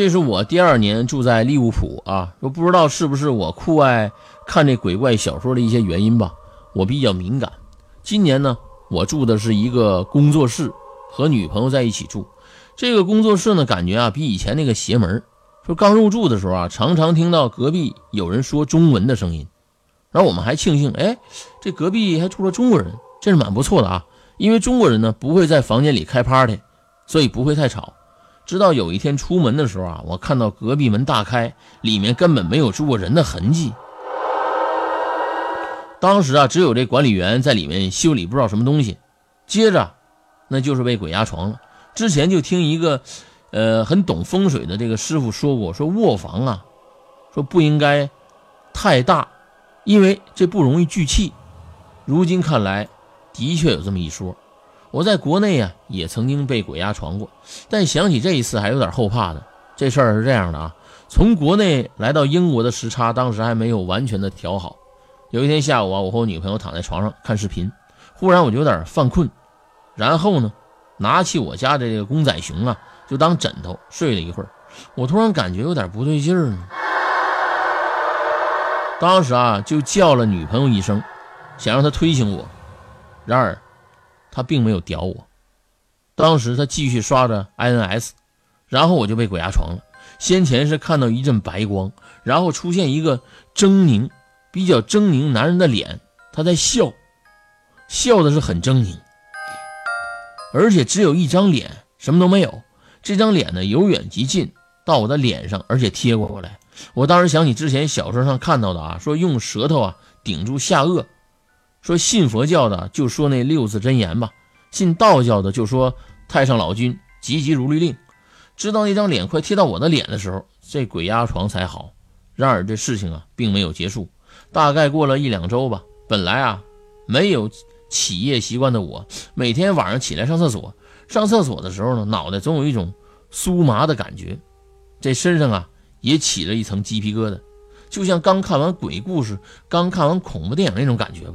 这是我第二年住在利物浦啊，说不知道是不是我酷爱看这鬼怪小说的一些原因吧，我比较敏感。今年呢，我住的是一个工作室，和女朋友在一起住。这个工作室呢，感觉啊比以前那个邪门。说刚入住的时候啊，常常听到隔壁有人说中文的声音，然后我们还庆幸，哎，这隔壁还住了中国人，这是蛮不错的啊。因为中国人呢不会在房间里开 party，所以不会太吵。直到有一天出门的时候啊，我看到隔壁门大开，里面根本没有住过人的痕迹。当时啊，只有这管理员在里面修理不知道什么东西。接着，那就是被鬼压床了。之前就听一个，呃，很懂风水的这个师傅说过，说卧房啊，说不应该太大，因为这不容易聚气。如今看来，的确有这么一说。我在国内啊，也曾经被鬼压床过，但想起这一次还有点后怕的。这事儿是这样的啊，从国内来到英国的时差当时还没有完全的调好。有一天下午啊，我和我女朋友躺在床上看视频，忽然我就有点犯困，然后呢，拿起我家的这个公仔熊啊，就当枕头睡了一会儿。我突然感觉有点不对劲儿呢，当时啊，就叫了女朋友一声，想让她推醒我，然而。他并没有屌我，当时他继续刷着 INS，然后我就被鬼压床了。先前是看到一阵白光，然后出现一个狰狞、比较狰狞男人的脸，他在笑，笑的是很狰狞，而且只有一张脸，什么都没有。这张脸呢，由远及近到我的脸上，而且贴过来。我当时想起之前小说上看到的啊，说用舌头啊顶住下颚。说信佛教的就说那六字真言吧，信道教的就说太上老君急急如律令。知道那张脸快贴到我的脸的时候，这鬼压床才好。然而这事情啊并没有结束，大概过了一两周吧。本来啊没有起夜习惯的我，每天晚上起来上厕所，上厕所的时候呢，脑袋总有一种酥麻的感觉，这身上啊也起了一层鸡皮疙瘩，就像刚看完鬼故事、刚看完恐怖电影那种感觉吧。